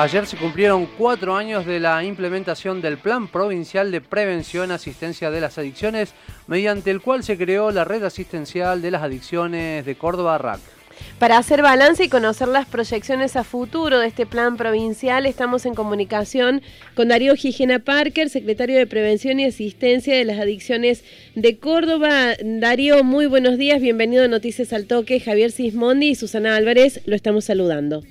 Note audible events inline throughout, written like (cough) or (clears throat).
Ayer se cumplieron cuatro años de la implementación del Plan Provincial de Prevención y Asistencia de las Adicciones, mediante el cual se creó la Red Asistencial de las Adicciones de Córdoba RAC. Para hacer balance y conocer las proyecciones a futuro de este plan provincial, estamos en comunicación con Darío Gigena Parker, secretario de Prevención y Asistencia de las Adicciones de Córdoba. Darío, muy buenos días, bienvenido a Noticias al Toque. Javier Sismondi y Susana Álvarez lo estamos saludando.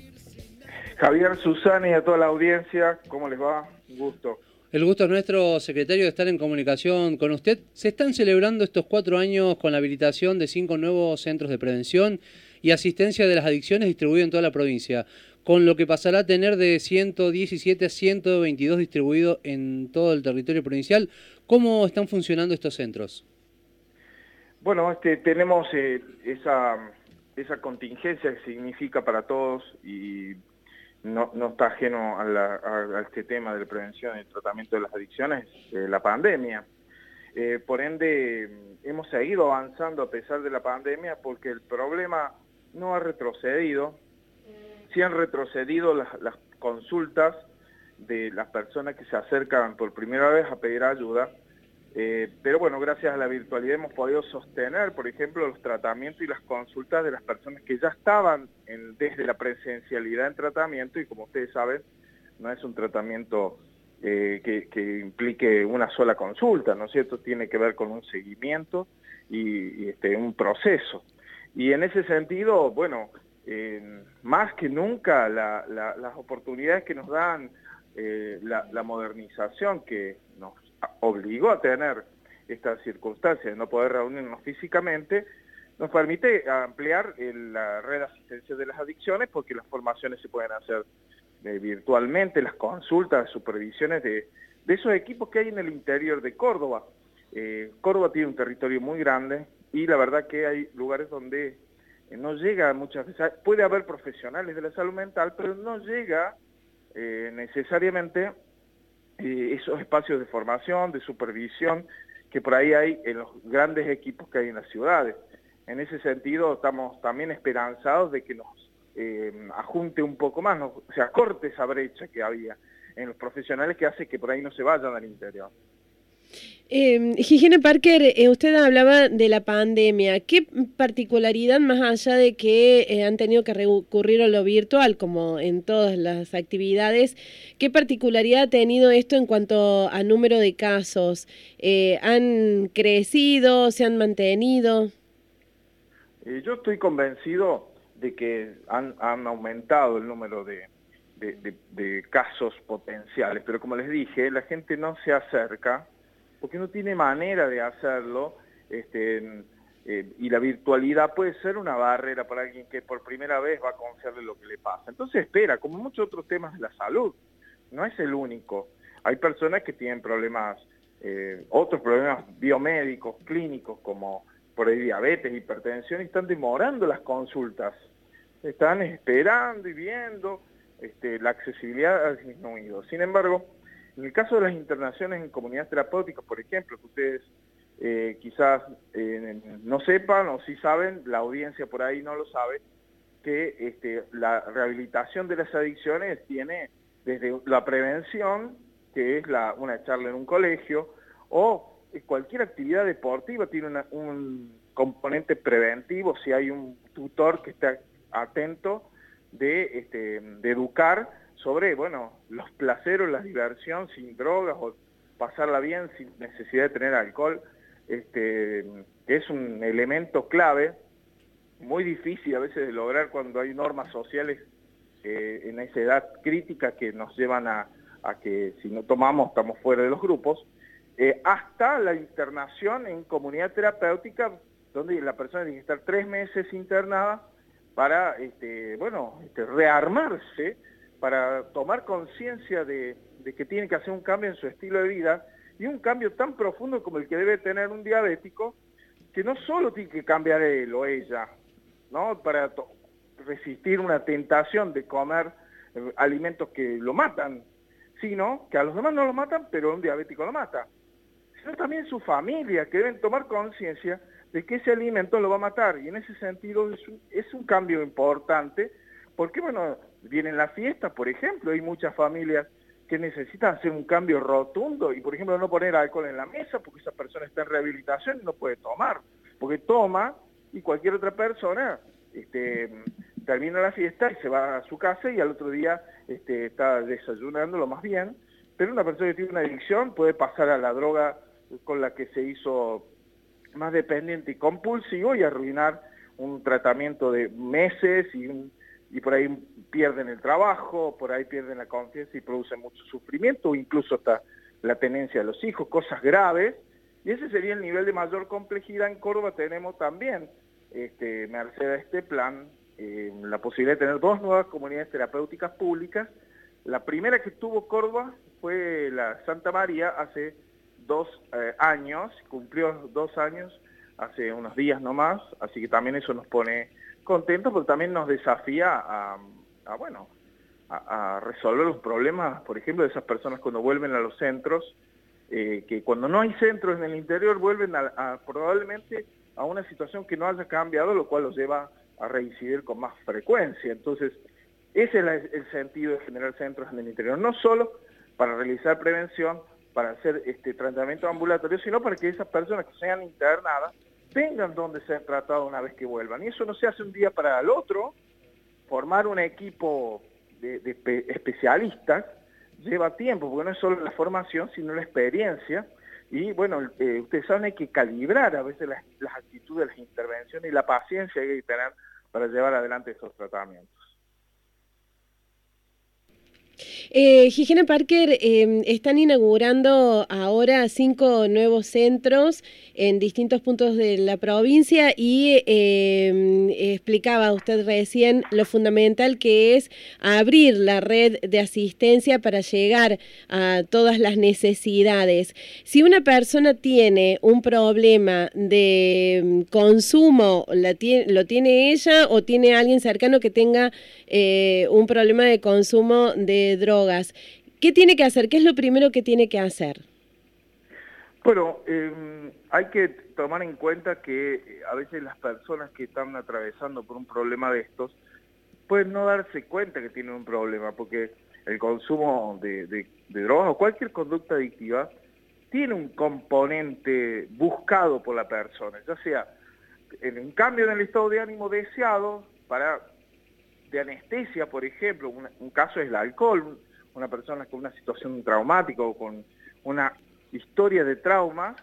Javier, Susana y a toda la audiencia, ¿cómo les va? Un gusto. El gusto es nuestro, secretario, de estar en comunicación con usted. Se están celebrando estos cuatro años con la habilitación de cinco nuevos centros de prevención y asistencia de las adicciones distribuidos en toda la provincia, con lo que pasará a tener de 117 a 122 distribuidos en todo el territorio provincial. ¿Cómo están funcionando estos centros? Bueno, este, tenemos eh, esa, esa contingencia que significa para todos y no, no está ajeno a, este tema de la prevención y tratamiento de las adicciones, eh, la pandemia. Eh, por ende, hemos seguido avanzando a pesar de la pandemia porque el problema no ha retrocedido, sí han retrocedido las, las consultas de las personas que se acercan por primera vez a pedir ayuda, eh, pero bueno, gracias a la virtualidad hemos podido sostener, por ejemplo, los tratamientos y las consultas de las personas que ya estaban desde la presencialidad en tratamiento y como ustedes saben, no es un tratamiento eh, que, implique una sola consulta, ¿no es cierto? Tiene que ver con un seguimiento y, este, un proceso. Y en ese sentido, bueno, más que nunca las oportunidades que nos dan eh, la modernización que nos obligó a tener estas circunstancias de no poder reunirnos físicamente, nos permite ampliar la red de asistencia de las adicciones porque las formaciones se pueden hacer eh, virtualmente, las consultas, supervisiones de, esos equipos que hay en el interior de Córdoba. Eh, Córdoba tiene un territorio muy grande y la verdad que hay lugares donde eh, no llega muchas veces, puede haber profesionales de la salud mental, pero no llega necesariamente esos espacios de formación, de supervisión, que por ahí hay en los grandes equipos que hay en las ciudades. En ese sentido estamos también esperanzados de que nos eh, ajunte un poco más, o sea, corte esa brecha que había en los profesionales que hace que por ahí no se vayan al interior. Eh, Higiene Parker, eh, usted hablaba de la pandemia. ¿Qué particularidad, más allá de que eh, han tenido que recurrir a lo virtual, como en todas las actividades, qué particularidad ha tenido esto en cuanto a número de casos? Eh, ¿Han crecido? ¿Se han mantenido? yo estoy convencido de que han, aumentado el número de, de casos potenciales, pero como les dije, la gente no se acerca porque no tiene manera de hacerlo, este, eh, y la virtualidad puede ser una barrera para alguien que por primera vez va a confiar lo que le pasa. Entonces espera, como muchos otros temas de la salud, no es el único. Hay personas que tienen problemas, eh, otros problemas biomédicos, clínicos, como por ahí diabetes, hipertensión, y están demorando las consultas. Están esperando y viendo, este, la accesibilidad ha disminuido. Sin embargo, en el caso de las internaciones en comunidades terapéuticas, por ejemplo, que ustedes eh, quizás eh, no sepan o sí saben, la audiencia por ahí no lo sabe, que este, la rehabilitación de las adicciones tiene desde la prevención, que es una charla en un colegio, o cualquier actividad deportiva tiene un componente preventivo, si hay un tutor que está atento de, este, de educar sobre, bueno, los placeros, la diversión sin drogas o pasarla bien sin necesidad de tener alcohol, este, es un elemento clave, muy difícil a veces de lograr cuando hay normas sociales eh, en esa edad crítica que nos llevan a, que si no tomamos estamos fuera de los grupos, eh, hasta la internación en comunidad terapéutica, donde la persona tiene que estar tres meses internada para, este, bueno, este, rearmarse para tomar conciencia de, que tiene que hacer un cambio en su estilo de vida y un cambio tan profundo como el que debe tener un diabético, que no solo tiene que cambiar él o ella, ¿no? Para resistir una tentación de comer eh, alimentos que lo matan, sino que a los demás no lo matan, pero un diabético lo mata. Sino también su familia, que deben tomar conciencia de que ese alimento lo va a matar. Y en ese sentido es un, es un cambio importante, porque bueno, vienen las fiestas, por ejemplo, hay muchas familias que necesitan hacer un cambio rotundo y, por ejemplo, no poner alcohol en la mesa porque esa persona está en rehabilitación y no puede tomar, porque toma y cualquier otra persona este, termina la fiesta y se va a su casa y al otro día este, está desayunando lo más bien, pero una persona que tiene una adicción puede pasar a la droga con la que se hizo más dependiente y compulsivo y arruinar un tratamiento de meses y, y por ahí pierden el trabajo, por ahí pierden la confianza y producen mucho sufrimiento o incluso hasta la tenencia de los hijos, cosas graves. Y ese sería el nivel de mayor complejidad. En Córdoba tenemos también, este, merced a este plan, eh, la posibilidad de tener dos nuevas comunidades terapéuticas públicas. La primera que tuvo Córdoba fue la Santa María hace dos eh, años, cumplió dos años hace unos días nomás, así que también eso nos pone contentos, pero también nos desafía a, bueno, a, resolver los problemas, por ejemplo, de esas personas cuando vuelven a los centros, eh, que cuando no hay centros en el interior vuelven a, probablemente a una situación que no haya cambiado, lo cual los lleva a reincidir con más frecuencia. Entonces, ese es el sentido de generar centros en el interior, no solo para realizar prevención, para hacer este tratamiento ambulatorio, sino para que esas personas que sean internadas tengan donde ser tratados una vez que vuelvan. Y eso no se hace un día para el otro, formar un equipo de, especialistas lleva tiempo, porque no es solo la formación, sino la experiencia. Y bueno, eh, ustedes saben, hay que calibrar a veces las, las actitudes, las intervenciones y la paciencia que hay que tener para llevar adelante esos tratamientos. Eh, Parker, em, están inaugurando ahora cinco nuevos centros en distintos puntos de la provincia y em, explicaba usted recién lo fundamental que es abrir la red de asistencia para llegar a todas las necesidades. Si una persona tiene un problema de em, consumo, ¿lo tiene ella o tiene alguien cercano que tenga eh, un problema de consumo de drogas. ¿Qué tiene que hacer? ¿Qué es lo primero que tiene que hacer? Bueno, em, hay que tomar en cuenta que eh, a veces las personas que están atravesando por un problema de estos pueden no darse cuenta que tienen un problema, porque el consumo de, de drogas o cualquier conducta adictiva tiene un componente buscado por la persona, ya sea en un cambio en el estado de ánimo deseado para de anestesia, por ejemplo, un, caso es el alcohol, una persona con una situación traumática o con una historia de trauma,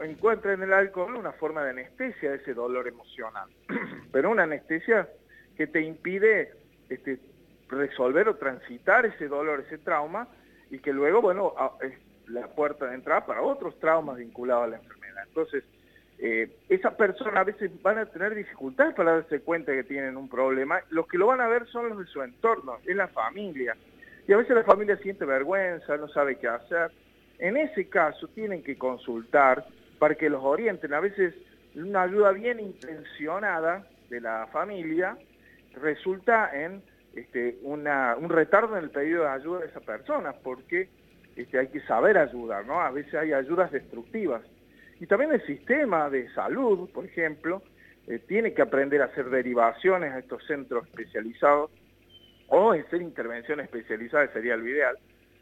encuentra en el alcohol una forma de anestesia de ese dolor emocional. (clears throat) Pero una anestesia que te impide este, resolver o transitar ese dolor, ese trauma, y que luego, bueno, es la puerta de entrada para otros traumas vinculados a la enfermedad. Entonces, eh, esas personas a veces van a tener dificultades para darse cuenta que tienen un problema. Los que lo van a ver son los de su entorno, es la familia. Y a veces la familia siente vergüenza, no sabe qué hacer. En ese caso tienen que consultar para que los orienten. A veces una ayuda bien intencionada de la familia resulta en este, una, un retardo en el pedido de ayuda de esa persona, porque este, hay que saber ayudar, ¿no? A veces hay ayudas destructivas. Y también el sistema de salud, por ejemplo, eh, tiene que aprender a hacer derivaciones a estos centros especializados o hacer intervenciones especializadas sería lo ideal,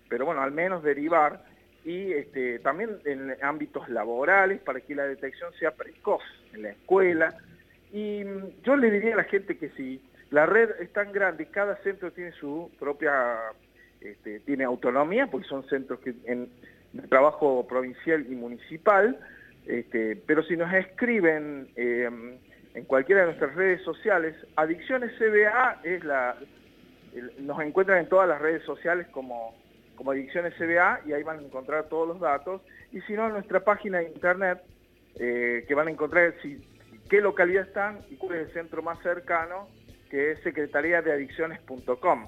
pero bueno, al menos derivar y este, también en ámbitos laborales para que la detección sea precoz en la escuela. Y mm, yo le diría a la gente que si la red es tan grande cada centro tiene su propia, este, tiene autonomía, porque son centros que en, trabajo provincial y municipal, este, pero si nos escriben eh, en cualquiera de nuestras redes sociales, Adicciones CBA es la, nos encuentran en todas las redes sociales como, como Adicciones CBA y ahí van a encontrar todos los datos. Y si no, en nuestra página de internet, eh, que van a encontrar si, qué localidad están y cuál es el centro más cercano, que es secretariadeadicciones.com.